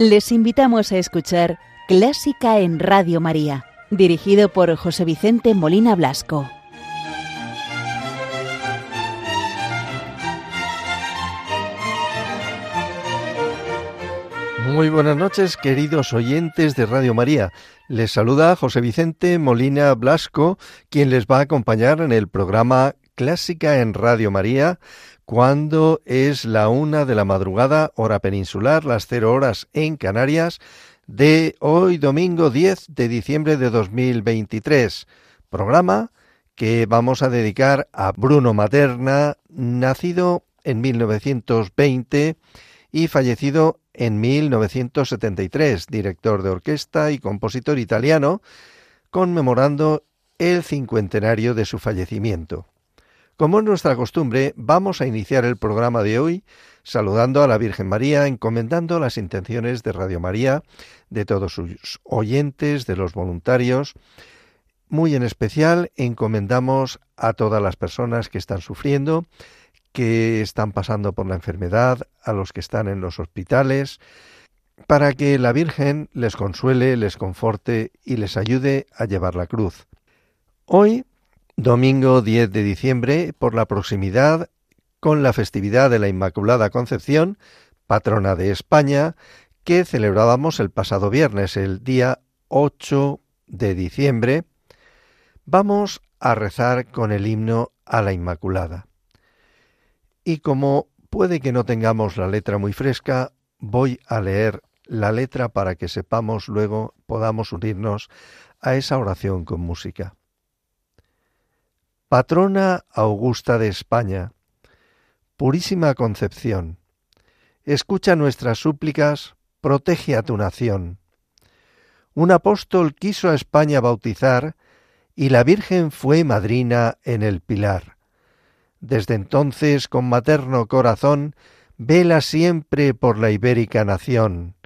Les invitamos a escuchar Clásica en Radio María, dirigido por José Vicente Molina Blasco. Muy buenas noches, queridos oyentes de Radio María. Les saluda José Vicente Molina Blasco, quien les va a acompañar en el programa Clásica en Radio María, cuando es la una de la madrugada, hora peninsular, las cero horas en Canarias, de hoy domingo 10 de diciembre de 2023. Programa que vamos a dedicar a Bruno Materna, nacido en 1920 y fallecido en 1973, director de orquesta y compositor italiano, conmemorando el cincuentenario de su fallecimiento. Como es nuestra costumbre, vamos a iniciar el programa de hoy saludando a la Virgen María, encomendando las intenciones de Radio María, de todos sus oyentes, de los voluntarios. Muy en especial encomendamos a todas las personas que están sufriendo, que están pasando por la enfermedad, a los que están en los hospitales, para que la Virgen les consuele, les conforte y les ayude a llevar la cruz. Hoy Domingo 10 de diciembre, por la proximidad con la festividad de la Inmaculada Concepción, patrona de España, que celebrábamos el pasado viernes, el día 8 de diciembre, vamos a rezar con el himno a la Inmaculada. Y como puede que no tengamos la letra muy fresca, voy a leer la letra para que sepamos luego podamos unirnos a esa oración con música. Patrona Augusta de España, Purísima Concepción, escucha nuestras súplicas, protege a tu nación. Un apóstol quiso a España bautizar y la Virgen fue madrina en el pilar. Desde entonces, con materno corazón, vela siempre por la ibérica nación.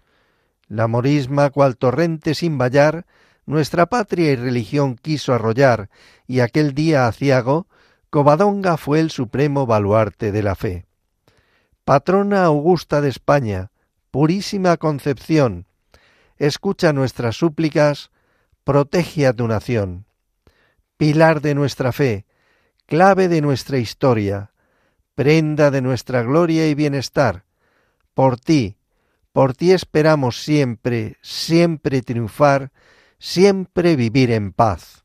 La morisma, cual torrente sin vallar, nuestra patria y religión quiso arrollar, y aquel día aciago, Covadonga fue el supremo baluarte de la fe. Patrona augusta de España, purísima concepción, escucha nuestras súplicas, protege a tu nación. Pilar de nuestra fe, clave de nuestra historia, prenda de nuestra gloria y bienestar, por ti, por ti esperamos siempre, siempre triunfar, siempre vivir en paz.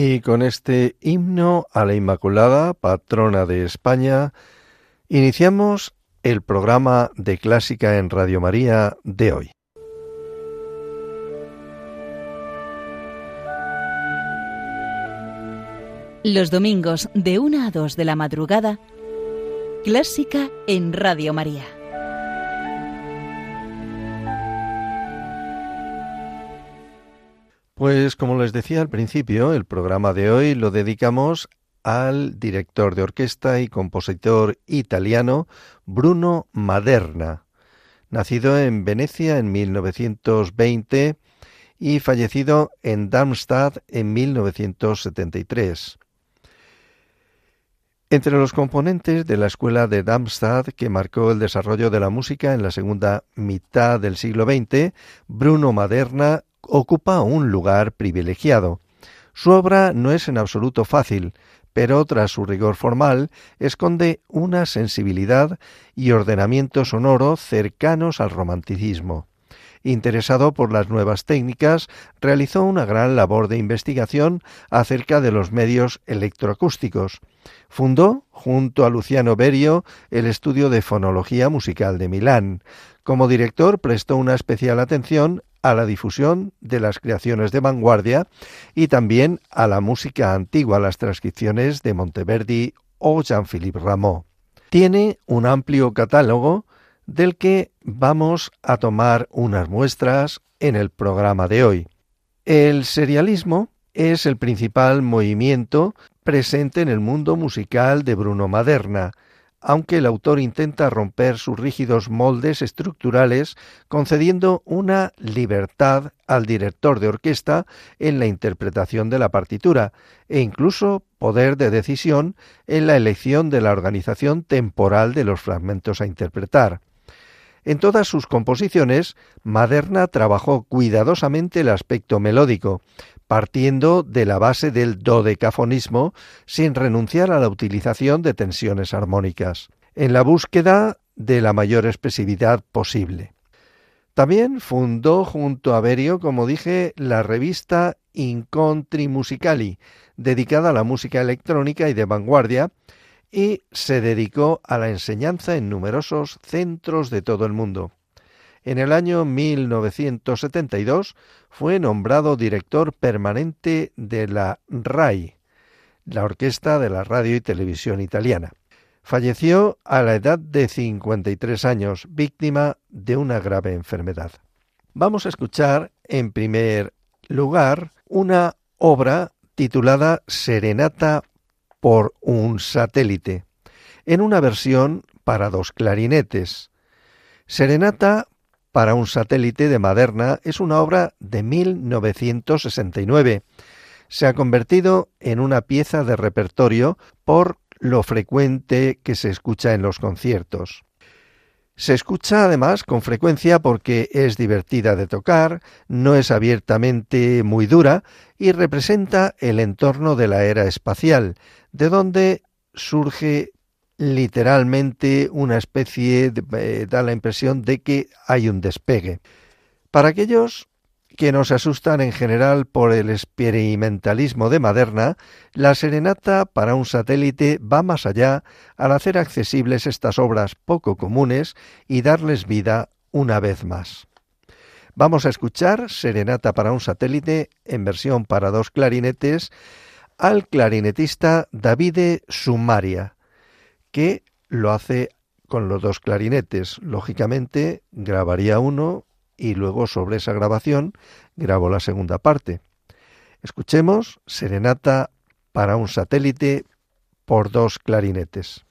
Y con este himno a la Inmaculada, patrona de España, iniciamos el programa de Clásica en Radio María de hoy. Los domingos de 1 a 2 de la madrugada, Clásica en Radio María. Pues como les decía al principio, el programa de hoy lo dedicamos al director de orquesta y compositor italiano Bruno Maderna, nacido en Venecia en 1920 y fallecido en Darmstadt en 1973. Entre los componentes de la escuela de Darmstadt que marcó el desarrollo de la música en la segunda mitad del siglo XX, Bruno Maderna ocupa un lugar privilegiado. Su obra no es en absoluto fácil, pero tras su rigor formal esconde una sensibilidad y ordenamiento sonoro cercanos al romanticismo. Interesado por las nuevas técnicas, realizó una gran labor de investigación acerca de los medios electroacústicos. Fundó, junto a Luciano Berio, el estudio de fonología musical de Milán. Como director prestó una especial atención a la difusión de las creaciones de vanguardia y también a la música antigua, las transcripciones de Monteverdi o Jean-Philippe Rameau. Tiene un amplio catálogo del que vamos a tomar unas muestras en el programa de hoy. El serialismo es el principal movimiento presente en el mundo musical de Bruno Maderna, aunque el autor intenta romper sus rígidos moldes estructurales, concediendo una libertad al director de orquesta en la interpretación de la partitura e incluso poder de decisión en la elección de la organización temporal de los fragmentos a interpretar. En todas sus composiciones, Maderna trabajó cuidadosamente el aspecto melódico, partiendo de la base del dodecafonismo sin renunciar a la utilización de tensiones armónicas, en la búsqueda de la mayor expresividad posible. También fundó junto a Berio, como dije, la revista Incontri Musicali, dedicada a la música electrónica y de vanguardia, y se dedicó a la enseñanza en numerosos centros de todo el mundo. En el año 1972 fue nombrado director permanente de la RAI, la Orquesta de la Radio y Televisión Italiana. Falleció a la edad de 53 años, víctima de una grave enfermedad. Vamos a escuchar, en primer lugar, una obra titulada Serenata por un satélite, en una versión para dos clarinetes. Serenata para un satélite de Maderna es una obra de 1969. Se ha convertido en una pieza de repertorio por lo frecuente que se escucha en los conciertos. Se escucha además con frecuencia porque es divertida de tocar, no es abiertamente muy dura y representa el entorno de la era espacial, de donde surge literalmente una especie, de, eh, da la impresión de que hay un despegue. Para aquellos que nos asustan en general por el experimentalismo de Maderna, la serenata para un satélite va más allá al hacer accesibles estas obras poco comunes y darles vida una vez más. Vamos a escuchar Serenata para un satélite en versión para dos clarinetes al clarinetista Davide Sumaria, que lo hace con los dos clarinetes. Lógicamente grabaría uno y luego sobre esa grabación grabo la segunda parte. Escuchemos Serenata para un satélite por dos clarinetes.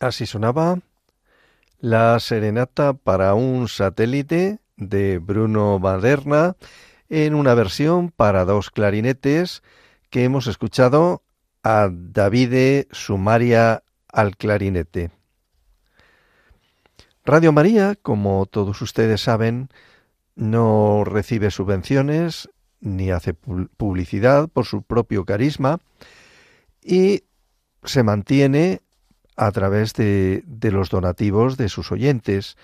Así sonaba la serenata para un satélite de Bruno Maderna en una versión para dos clarinetes que hemos escuchado a Davide Sumaria al clarinete. Radio María, como todos ustedes saben, no recibe subvenciones ni hace publicidad por su propio carisma y se mantiene a través de, de, los donativos de sus oyentes.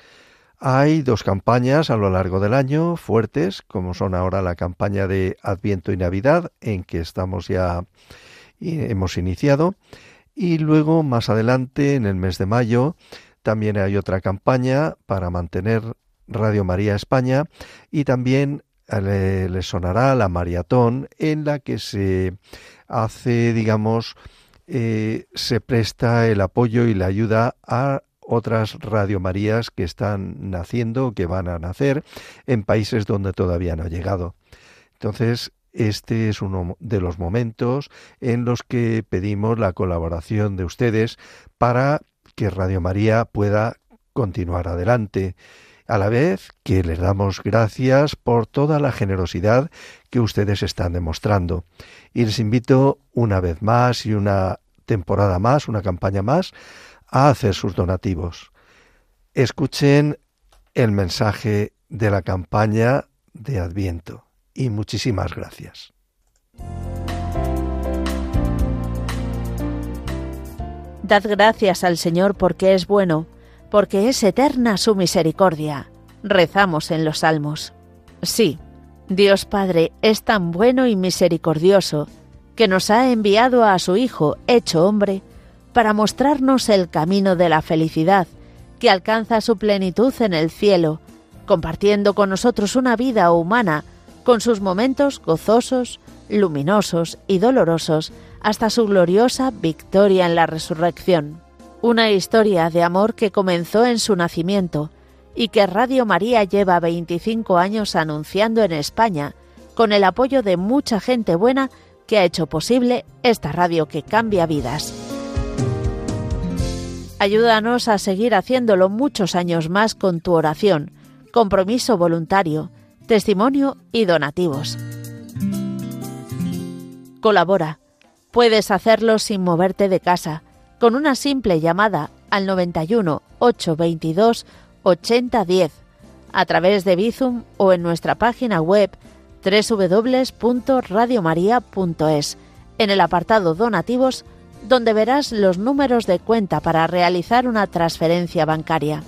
Hay dos campañas a lo largo del año fuertes, como son ahora la campaña de Adviento y Navidad, en que estamos ya hemos iniciado, y luego más adelante, en el mes de mayo, también hay otra campaña para mantener Radio María España y también eh, le, sonará la maratón en la que se hace, digamos, eh, se presta el apoyo y la ayuda a otras Radio Marías que están naciendo, que van a nacer en países donde todavía no ha llegado. Entonces, este es uno de los momentos en los que pedimos la colaboración de ustedes para que Radio María pueda continuar adelante, a la vez que les damos gracias por toda la generosidad que ustedes están demostrando. Y les invito una vez más y una temporada más, una campaña más, a hacer sus donativos. Escuchen el mensaje de la campaña de Adviento y muchísimas gracias. Dad gracias al Señor porque es bueno, porque es eterna su misericordia. Rezamos en los salmos. Sí, Dios Padre es tan bueno y misericordioso que nos ha enviado a su Hijo, hecho hombre, para mostrarnos el camino de la felicidad, que alcanza su plenitud en el cielo, compartiendo con nosotros una vida humana, con sus momentos gozosos, luminosos y dolorosos, hasta su gloriosa victoria en la resurrección. Una historia de amor que comenzó en su nacimiento y que Radio María lleva 25 años anunciando en España, con el apoyo de mucha gente buena que ha hecho posible esta radio que cambia vidas. Ayúdanos a seguir haciéndolo muchos años más con tu oración, compromiso voluntario, testimonio y donativos. Colabora Puedes hacerlo sin moverte de casa, con una simple llamada al 91 822 8010, a través de Bizum o en nuestra página web www.radiomaria.es, en el apartado Donativos, donde verás los números de cuenta para realizar una transferencia bancaria.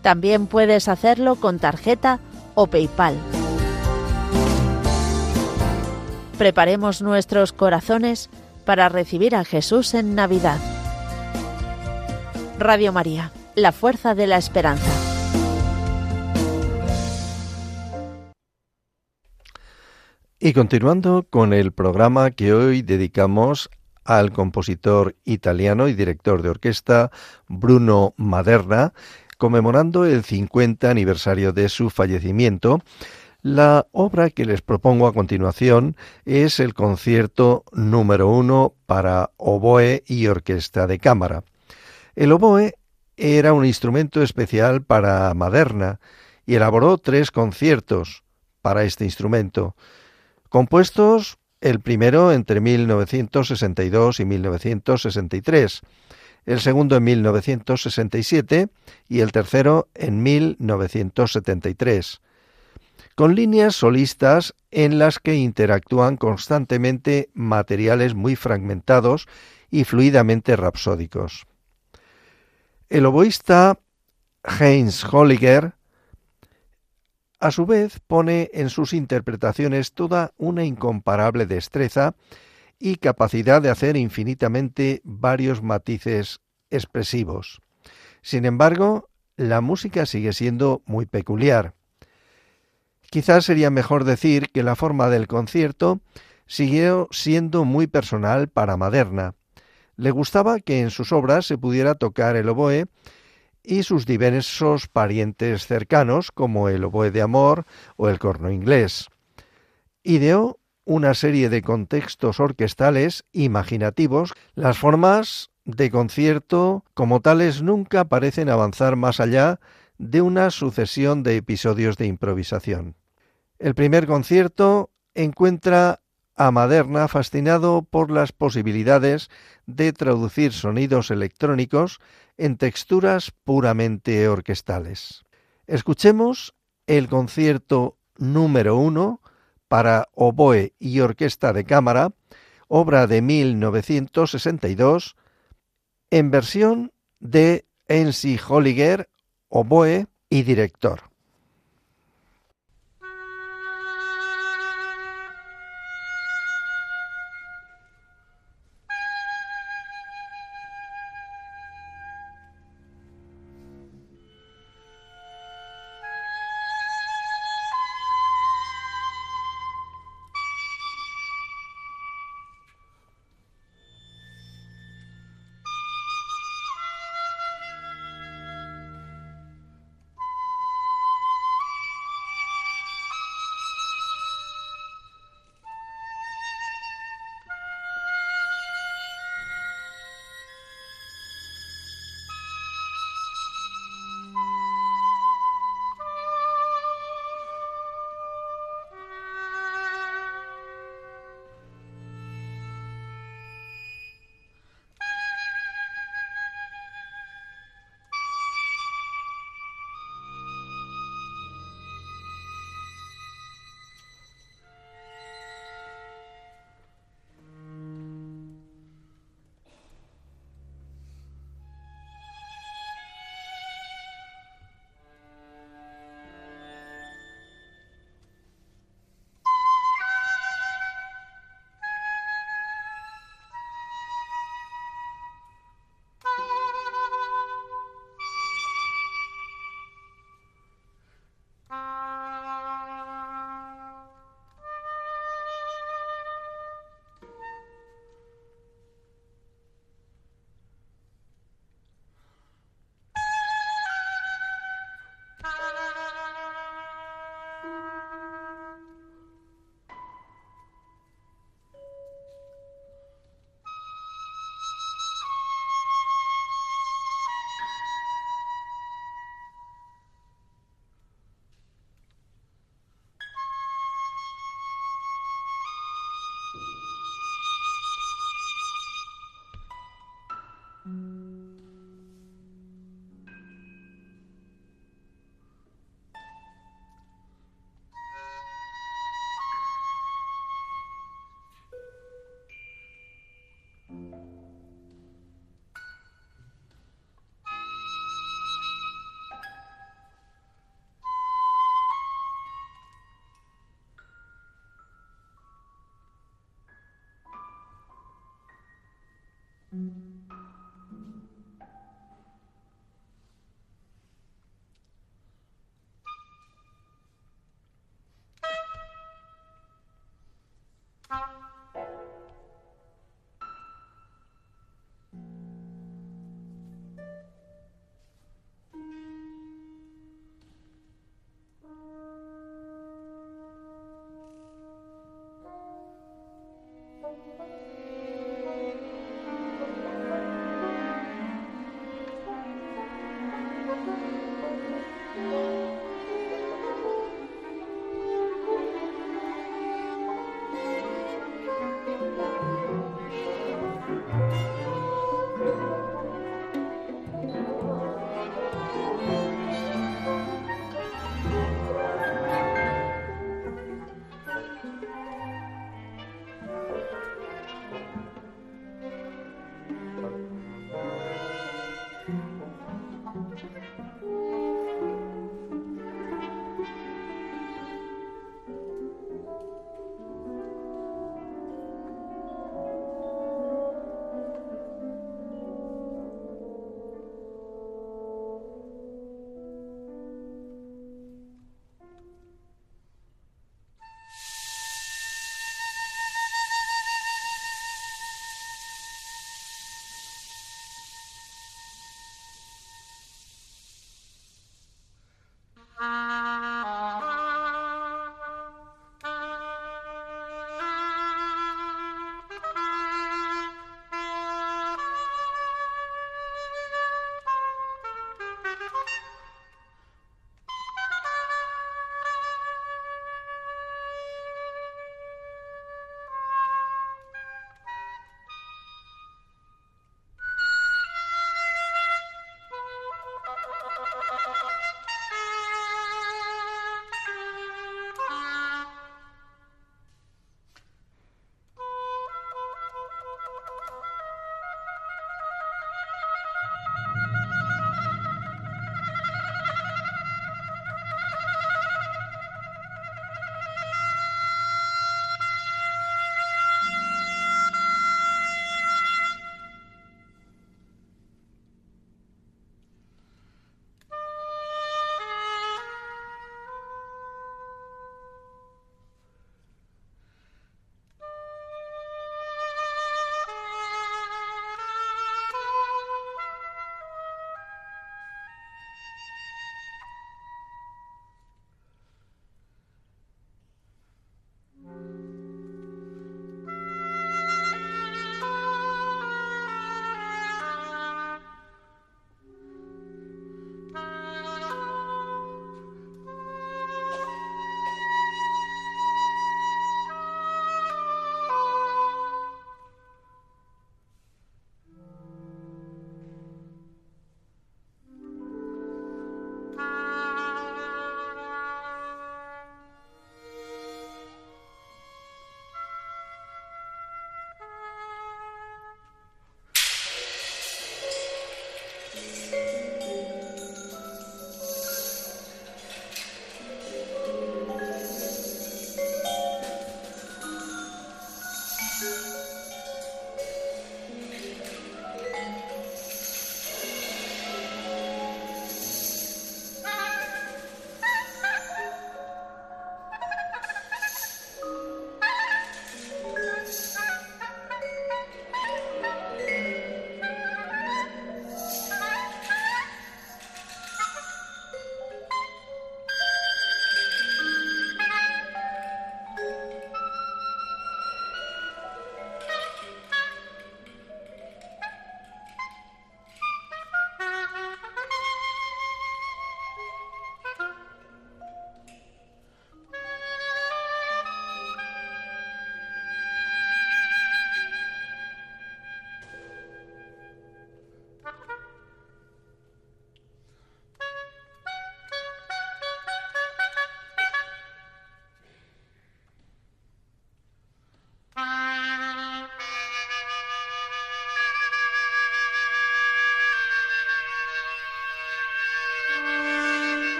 También puedes hacerlo con tarjeta o PayPal. Preparemos nuestros corazones para recibir a Jesús en Navidad. Radio María, la fuerza de la esperanza. Y continuando con el programa que hoy dedicamos al compositor italiano y director de orquesta Bruno Maderna, conmemorando el 50 aniversario de su fallecimiento, la obra que les propongo a continuación es el concierto número uno para oboe y orquesta de cámara. El oboe era un instrumento especial para Maderna y elaboró tres conciertos para este instrumento, compuestos el primero entre 1962 y 1963, el segundo en 1967 y el tercero en 1973 con líneas solistas en las que interactúan constantemente materiales muy fragmentados y fluidamente rapsódicos. El oboísta Heinz Holliger a su vez pone en sus interpretaciones toda una incomparable destreza y capacidad de hacer infinitamente varios matices expresivos. Sin embargo, la música sigue siendo muy peculiar. Quizás sería mejor decir que la forma del concierto siguió siendo muy personal para Maderna. Le gustaba que en sus obras se pudiera tocar el oboe y sus diversos parientes cercanos, como el oboe de amor o el corno inglés. Ideó una serie de contextos orquestales imaginativos. Las formas de concierto, como tales, nunca parecen avanzar más allá de una sucesión de episodios de improvisación. El primer concierto encuentra a Maderna fascinado por las posibilidades de traducir sonidos electrónicos en texturas puramente orquestales. Escuchemos el concierto número uno para oboe y orquesta de cámara, obra de 1962, en versión de Ensi Holliger, oboe y director.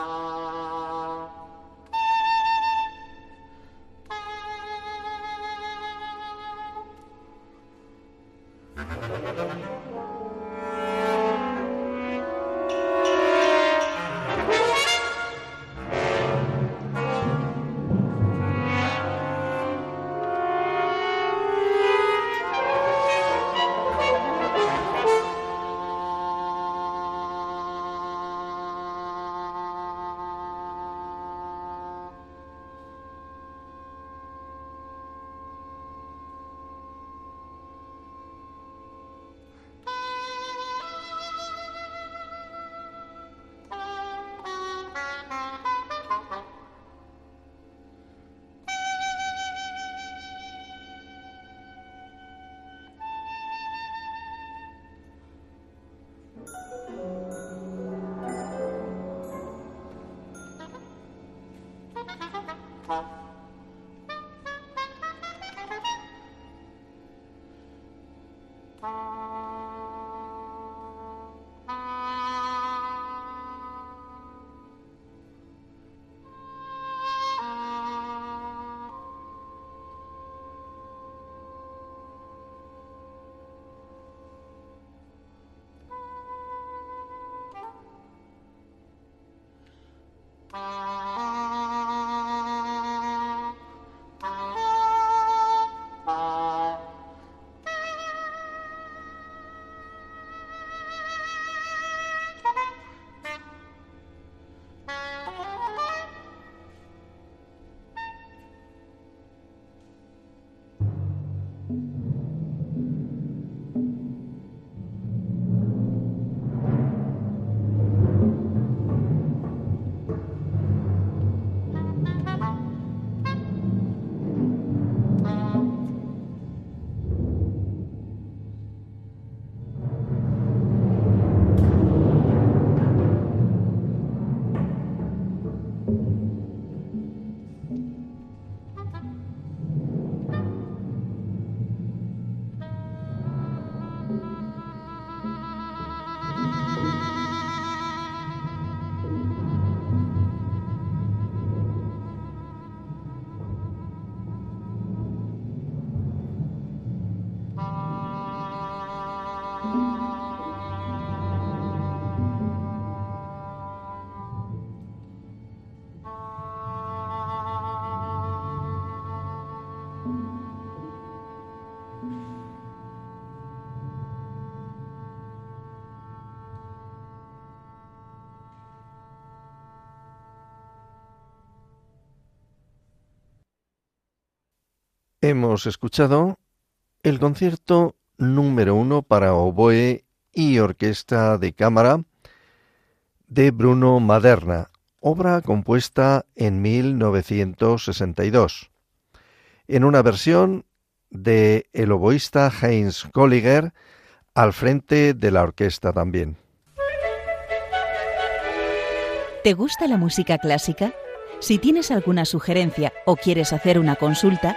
Uh... Thank Hemos escuchado el concierto número uno para oboe y orquesta de cámara de Bruno Maderna, obra compuesta en 1962, en una versión de el oboísta Heinz Kolliger al frente de la orquesta también. ¿Te gusta la música clásica? Si tienes alguna sugerencia o quieres hacer una consulta,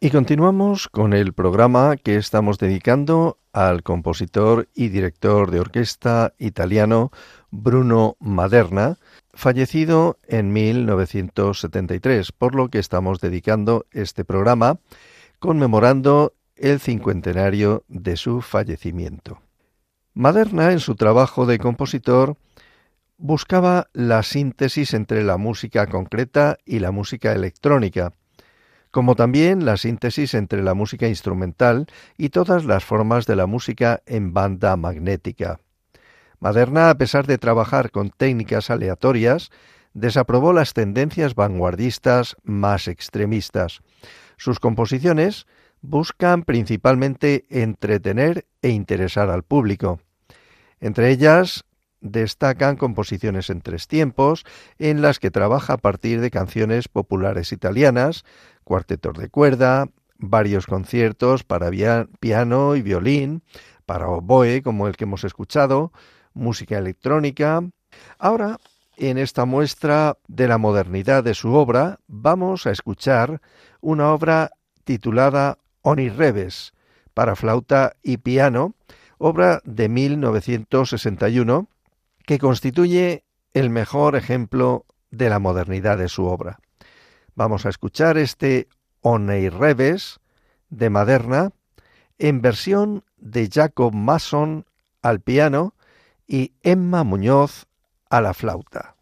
Y continuamos con el programa que estamos dedicando al compositor y director de orquesta italiano Bruno Maderna, fallecido en 1973, por lo que estamos dedicando este programa conmemorando el cincuentenario de su fallecimiento. Maderna, en su trabajo de compositor, buscaba la síntesis entre la música concreta y la música electrónica, como también la síntesis entre la música instrumental y todas las formas de la música en banda magnética. Maderna, a pesar de trabajar con técnicas aleatorias, desaprobó las tendencias vanguardistas más extremistas. Sus composiciones buscan principalmente entretener e interesar al público. Entre ellas, destacan composiciones en tres tiempos, en las que trabaja a partir de canciones populares italianas, cuartetos de cuerda, varios conciertos para piano y violín, para oboe, como el que hemos escuchado, música electrónica. Ahora, en esta muestra de la modernidad de su obra, vamos a escuchar una obra titulada Onirrebes, para flauta y piano, obra de 1961, que constituye el mejor ejemplo de la modernidad de su obra. Vamos a escuchar este Onirrebes de Maderna en versión de Jacob Mason al piano y Emma Muñoz a la flauta.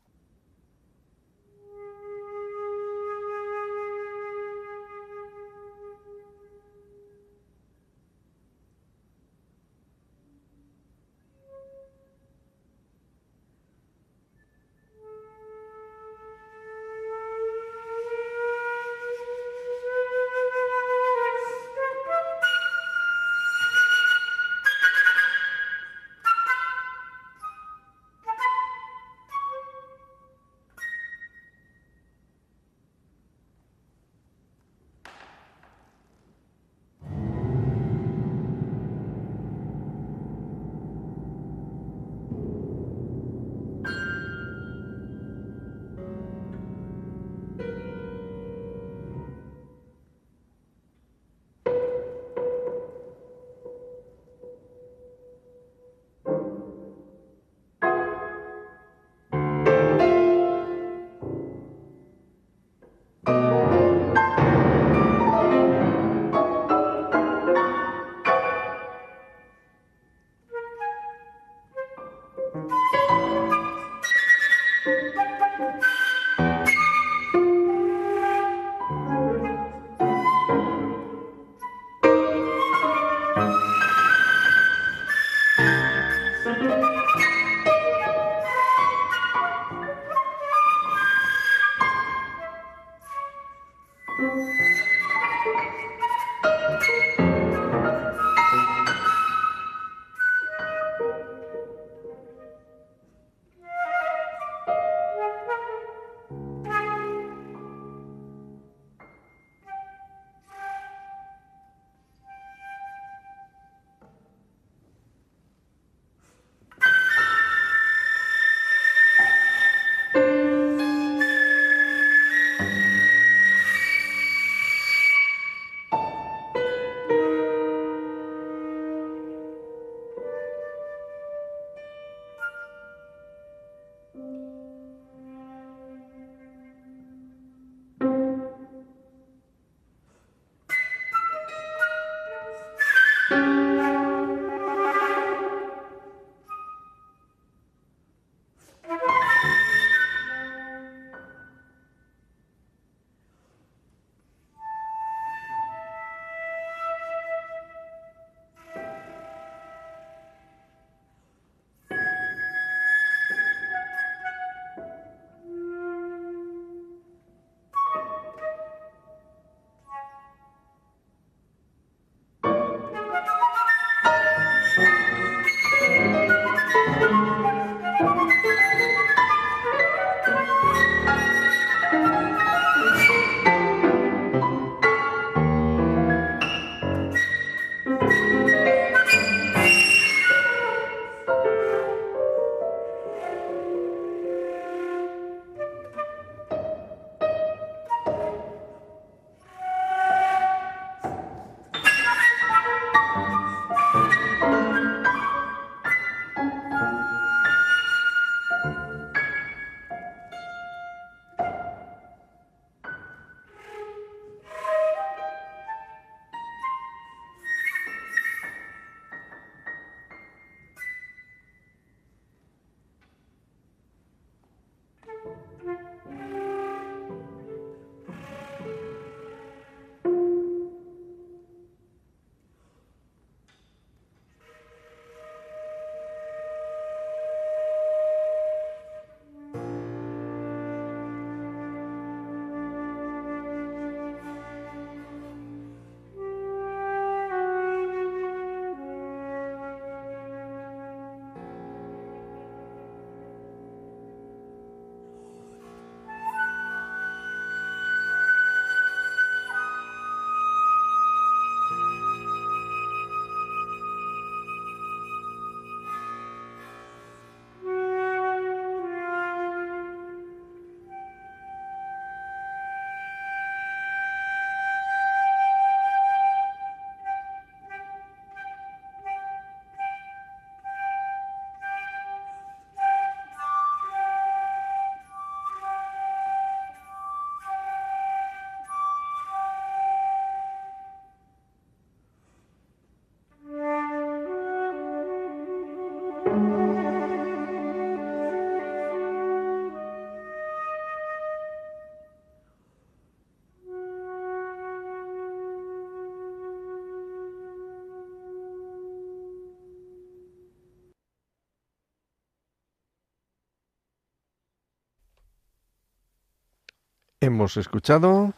Hemos escuchado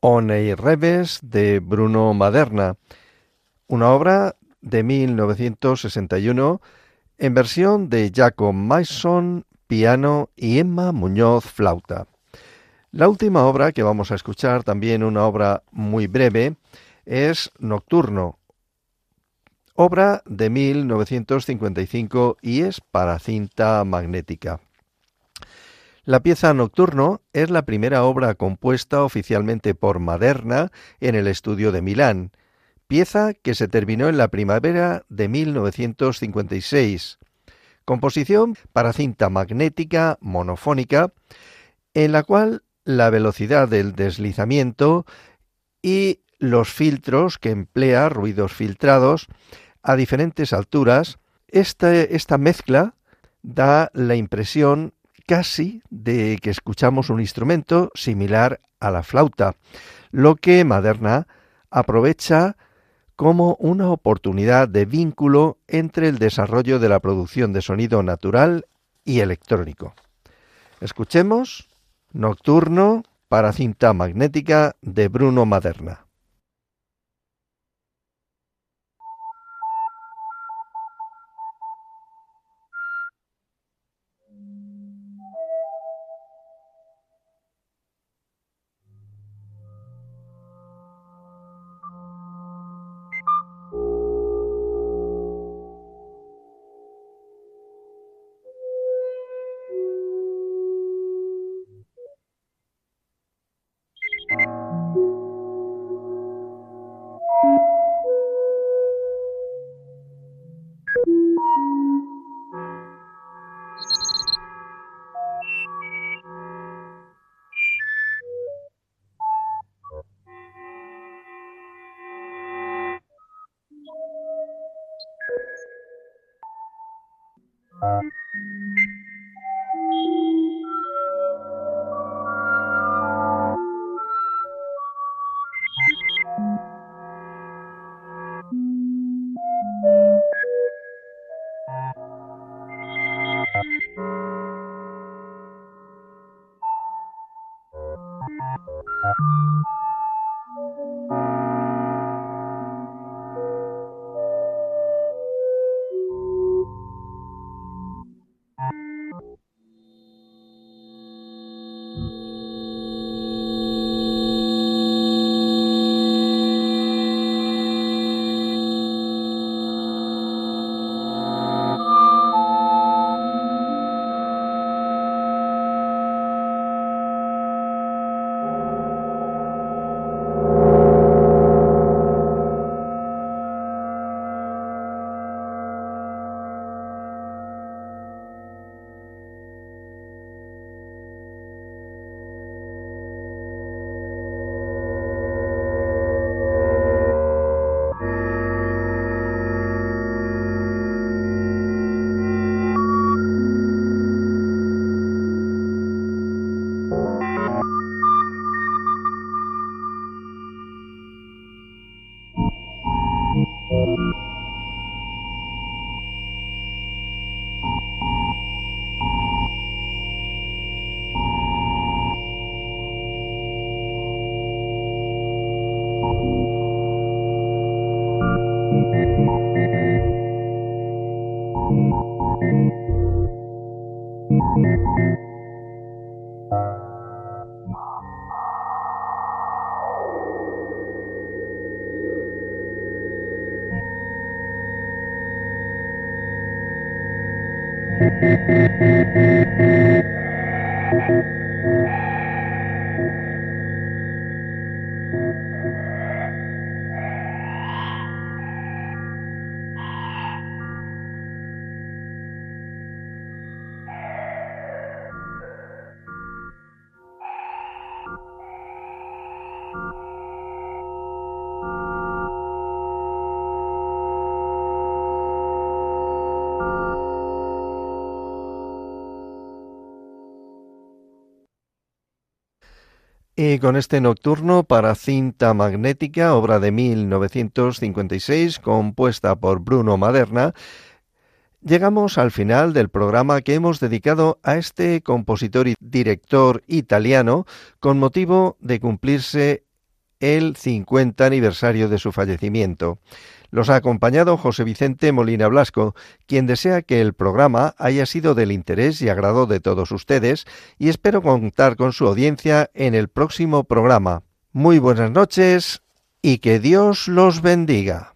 Onei Reves de Bruno Maderna, una obra de 1961 en versión de Jacob Mason, piano y Emma Muñoz, flauta. La última obra que vamos a escuchar, también una obra muy breve, es Nocturno, obra de 1955 y es para cinta magnética. La pieza Nocturno es la primera obra compuesta oficialmente por Maderna en el estudio de Milán, pieza que se terminó en la primavera de 1956. Composición para cinta magnética monofónica, en la cual la velocidad del deslizamiento y los filtros que emplea, ruidos filtrados, a diferentes alturas, esta, esta mezcla da la impresión casi de que escuchamos un instrumento similar a la flauta, lo que Maderna aprovecha como una oportunidad de vínculo entre el desarrollo de la producción de sonido natural y electrónico. Escuchemos Nocturno para cinta magnética de Bruno Maderna. Y con este nocturno para cinta magnética, obra de 1956, compuesta por Bruno Maderna, Llegamos al final del programa que hemos dedicado a este compositor y director italiano con motivo de cumplirse el 50 aniversario de su fallecimiento. Los ha acompañado José Vicente Molina Blasco, quien desea que el programa haya sido del interés y agrado de todos ustedes y espero contar con su audiencia en el próximo programa. Muy buenas noches y que Dios los bendiga.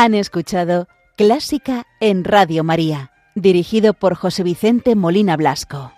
Han escuchado Clásica en Radio María, dirigido por José Vicente Molina Blasco.